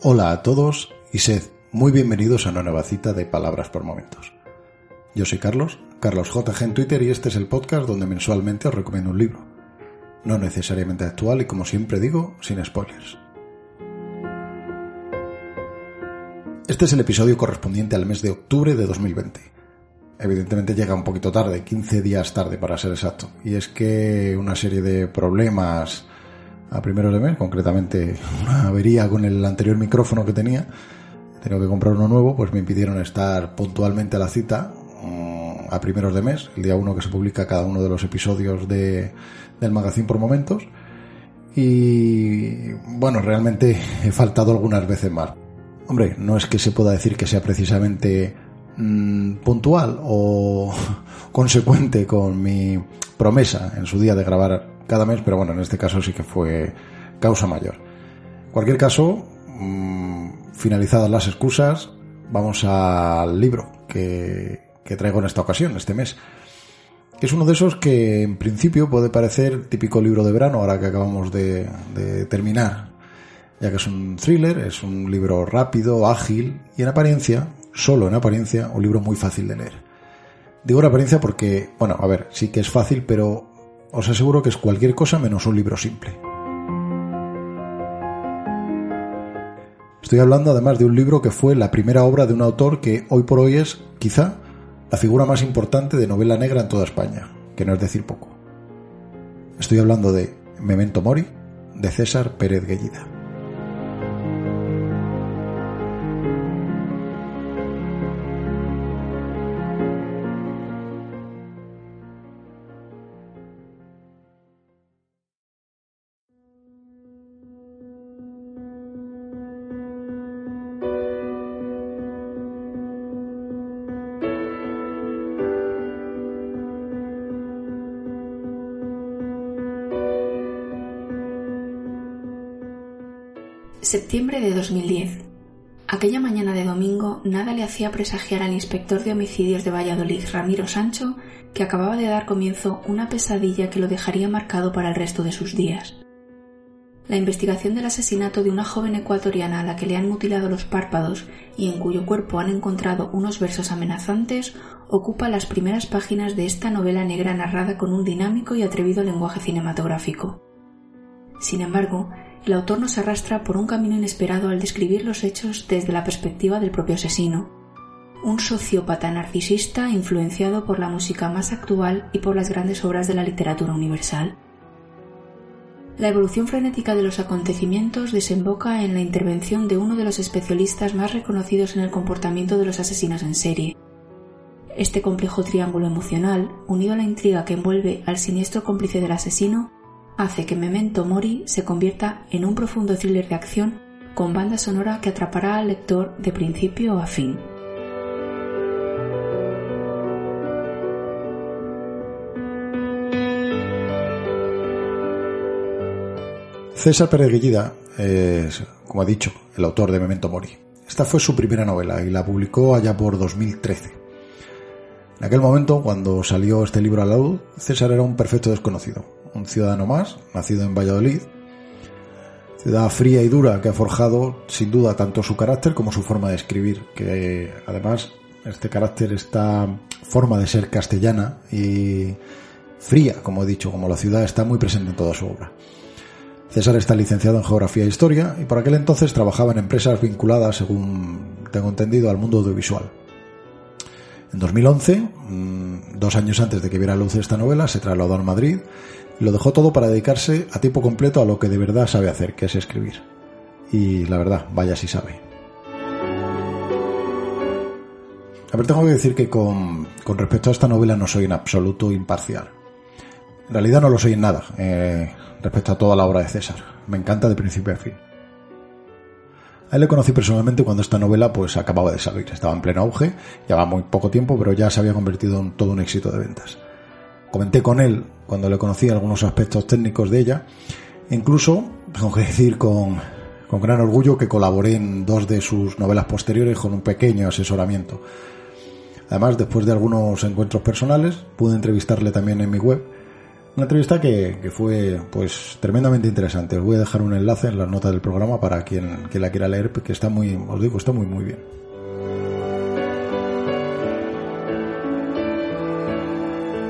Hola a todos y sed muy bienvenidos a una nueva cita de Palabras por Momentos. Yo soy Carlos, Carlos JG en Twitter y este es el podcast donde mensualmente os recomiendo un libro. No necesariamente actual y como siempre digo, sin spoilers. Este es el episodio correspondiente al mes de octubre de 2020. Evidentemente llega un poquito tarde, 15 días tarde para ser exacto. Y es que una serie de problemas a primeros de mes, concretamente una avería con el anterior micrófono que tenía, tengo que comprar uno nuevo, pues me impidieron estar puntualmente a la cita mm, a primeros de mes, el día uno que se publica cada uno de los episodios de, del magazine por momentos. Y bueno, realmente he faltado algunas veces más. Hombre, no es que se pueda decir que sea precisamente mmm, puntual o consecuente con mi promesa en su día de grabar cada mes, pero bueno, en este caso sí que fue causa mayor. En cualquier caso, mmm, finalizadas las excusas, vamos al libro que, que traigo en esta ocasión, este mes. Es uno de esos que en principio puede parecer típico libro de verano, ahora que acabamos de, de terminar, ya que es un thriller, es un libro rápido, ágil y en apariencia, solo en apariencia, un libro muy fácil de leer. Digo en apariencia porque, bueno, a ver, sí que es fácil, pero os aseguro que es cualquier cosa menos un libro simple. Estoy hablando además de un libro que fue la primera obra de un autor que hoy por hoy es, quizá, la figura más importante de novela negra en toda España, que no es decir poco. Estoy hablando de Memento Mori, de César Pérez Guellida. Septiembre de 2010. Aquella mañana de domingo nada le hacía presagiar al inspector de homicidios de Valladolid, Ramiro Sancho, que acababa de dar comienzo una pesadilla que lo dejaría marcado para el resto de sus días. La investigación del asesinato de una joven ecuatoriana a la que le han mutilado los párpados y en cuyo cuerpo han encontrado unos versos amenazantes ocupa las primeras páginas de esta novela negra narrada con un dinámico y atrevido lenguaje cinematográfico. Sin embargo, el autor nos arrastra por un camino inesperado al describir los hechos desde la perspectiva del propio asesino. Un sociópata narcisista influenciado por la música más actual y por las grandes obras de la literatura universal. La evolución frenética de los acontecimientos desemboca en la intervención de uno de los especialistas más reconocidos en el comportamiento de los asesinos en serie. Este complejo triángulo emocional, unido a la intriga que envuelve al siniestro cómplice del asesino, hace que Memento Mori se convierta en un profundo thriller de acción con banda sonora que atrapará al lector de principio a fin. César Pérez Guillida es, como ha dicho, el autor de Memento Mori. Esta fue su primera novela y la publicó allá por 2013. En aquel momento, cuando salió este libro a la luz, César era un perfecto desconocido, un ciudadano más, nacido en Valladolid, ciudad fría y dura que ha forjado sin duda tanto su carácter como su forma de escribir, que además este carácter, esta forma de ser castellana y fría, como he dicho, como la ciudad, está muy presente en toda su obra. César está licenciado en Geografía e Historia y por aquel entonces trabajaba en empresas vinculadas, según tengo entendido, al mundo audiovisual. En 2011, mm, dos años antes de que viera luz esta novela, se trasladó a Madrid lo dejó todo para dedicarse a tiempo completo a lo que de verdad sabe hacer, que es escribir. Y la verdad, vaya si sabe. A ver, tengo que decir que con, respecto a esta novela no soy en absoluto imparcial. En realidad no lo soy en nada eh, respecto a toda la obra de César. Me encanta de principio a fin. A él le conocí personalmente cuando esta novela pues acababa de salir, estaba en pleno auge, llevaba muy poco tiempo, pero ya se había convertido en todo un éxito de ventas. Comenté con él cuando le conocí algunos aspectos técnicos de ella, incluso, tengo que decir con, con gran orgullo que colaboré en dos de sus novelas posteriores con un pequeño asesoramiento. Además, después de algunos encuentros personales, pude entrevistarle también en mi web. Una entrevista que, fue pues tremendamente interesante. Os voy a dejar un enlace en las notas del programa para quien, la quiera leer, que está muy, os digo, está muy muy bien.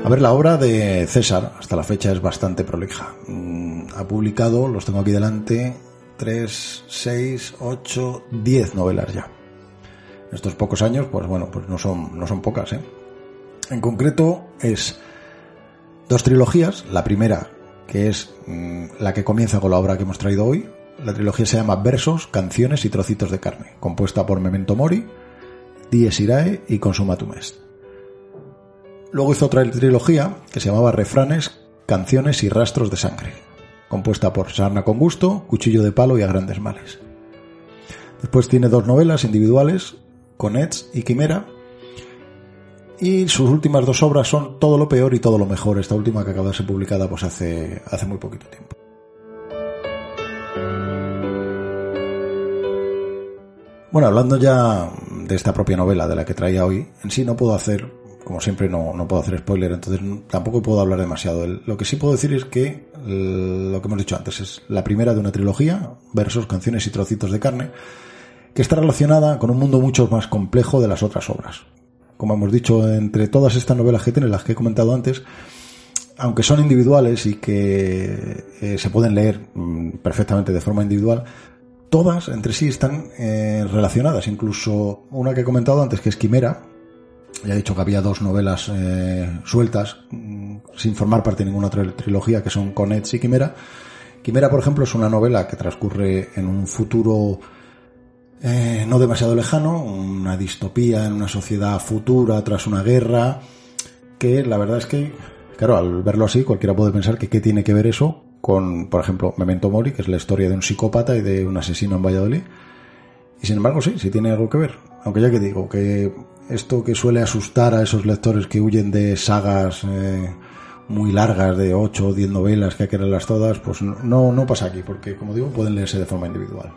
A ver, la obra de César hasta la fecha es bastante prolija. Mm, ha publicado, los tengo aquí delante, 3, 6, 8, 10 novelas ya estos pocos años, pues bueno, pues no son, no son pocas, ¿eh? En concreto es dos trilogías. La primera, que es mm, la que comienza con la obra que hemos traído hoy. La trilogía se llama Versos, Canciones y Trocitos de Carne, compuesta por Memento Mori, Dies Irae y Consumatum Est. Luego hizo otra trilogía que se llamaba Refranes, Canciones y Rastros de Sangre, compuesta por Sarna con Gusto, Cuchillo de Palo y A Grandes Males. Después tiene dos novelas individuales, con y Quimera. Y sus últimas dos obras son Todo lo peor y Todo lo mejor. Esta última que acaba de ser publicada pues hace, hace muy poquito tiempo. Bueno, hablando ya de esta propia novela de la que traía hoy, en sí no puedo hacer, como siempre no, no puedo hacer spoiler, entonces tampoco puedo hablar demasiado. Lo que sí puedo decir es que lo que hemos dicho antes es la primera de una trilogía, versos, canciones y trocitos de carne, que está relacionada con un mundo mucho más complejo de las otras obras. Como hemos dicho, entre todas estas novelas que tiene, las que he comentado antes, aunque son individuales y que eh, se pueden leer mm, perfectamente de forma individual, todas entre sí están eh, relacionadas. Incluso una que he comentado antes, que es Quimera, ya he dicho que había dos novelas eh, sueltas, mm, sin formar parte de ninguna otra trilogía, que son Conets y Quimera. Quimera, por ejemplo, es una novela que transcurre en un futuro eh, no demasiado lejano, una distopía en una sociedad futura tras una guerra, que la verdad es que, claro, al verlo así, cualquiera puede pensar que qué tiene que ver eso con, por ejemplo, Memento Mori, que es la historia de un psicópata y de un asesino en Valladolid. Y sin embargo, sí, sí tiene algo que ver. Aunque ya que digo, que esto que suele asustar a esos lectores que huyen de sagas eh, muy largas de 8 o 10 novelas que hay que leerlas todas, pues no, no pasa aquí, porque como digo, pueden leerse de forma individual.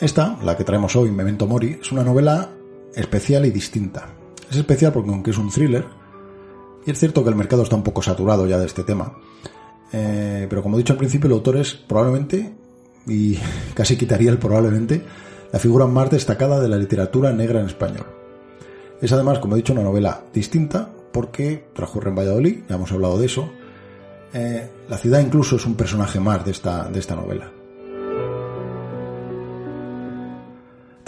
Esta, la que traemos hoy, Memento Mori, es una novela especial y distinta. Es especial porque aunque es un thriller, y es cierto que el mercado está un poco saturado ya de este tema, eh, pero como he dicho al principio, el autor es probablemente, y casi quitaría el probablemente, la figura más destacada de la literatura negra en español. Es además, como he dicho, una novela distinta porque transcurre en Valladolid, ya hemos hablado de eso. Eh, la ciudad incluso es un personaje más de esta, de esta novela.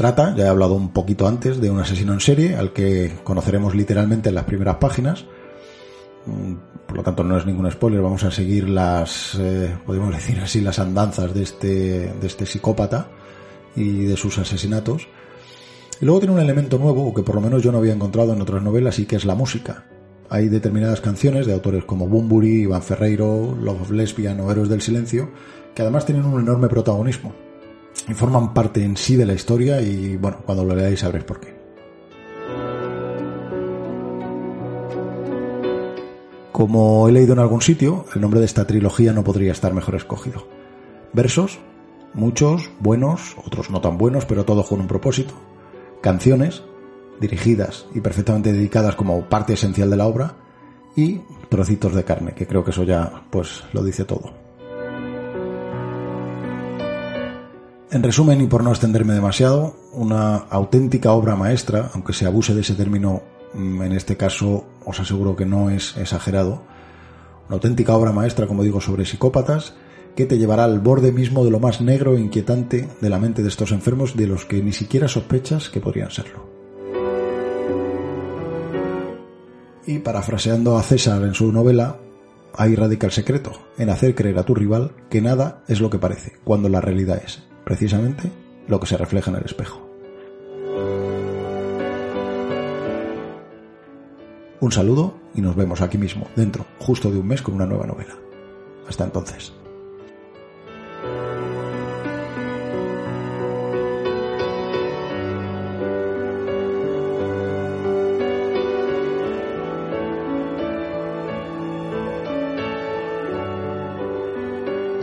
Trata, ya he hablado un poquito antes, de un asesino en serie al que conoceremos literalmente en las primeras páginas. Mm, por lo tanto, no es ningún spoiler, vamos a seguir las, eh, podemos decir así, las andanzas de este, de este psicópata y de sus asesinatos. Y luego tiene un elemento nuevo, que por lo menos yo no había encontrado en otras novelas, y que es la música. Hay determinadas canciones de autores como Bumburi, Iván Ferreiro, Love of Lesbian o Héroes del Silencio, que además tienen un enorme protagonismo y forman parte en sí de la historia y bueno, cuando lo leáis sabréis por qué. Como he leído en algún sitio, el nombre de esta trilogía no podría estar mejor escogido. Versos, muchos, buenos, otros no tan buenos, pero todos con un propósito. Canciones, dirigidas y perfectamente dedicadas como parte esencial de la obra. Y trocitos de carne, que creo que eso ya pues lo dice todo. En resumen, y por no extenderme demasiado, una auténtica obra maestra, aunque se abuse de ese término, mm, en este caso os aseguro que no es exagerado, una auténtica obra maestra, como digo, sobre psicópatas, que te llevará al borde mismo de lo más negro e inquietante de la mente de estos enfermos de los que ni siquiera sospechas que podrían serlo. Y parafraseando a César en su novela, ahí radica el secreto, en hacer creer a tu rival que nada es lo que parece, cuando la realidad es, precisamente, lo que se refleja en el espejo. Un saludo y nos vemos aquí mismo, dentro, justo de un mes con una nueva novela. Hasta entonces.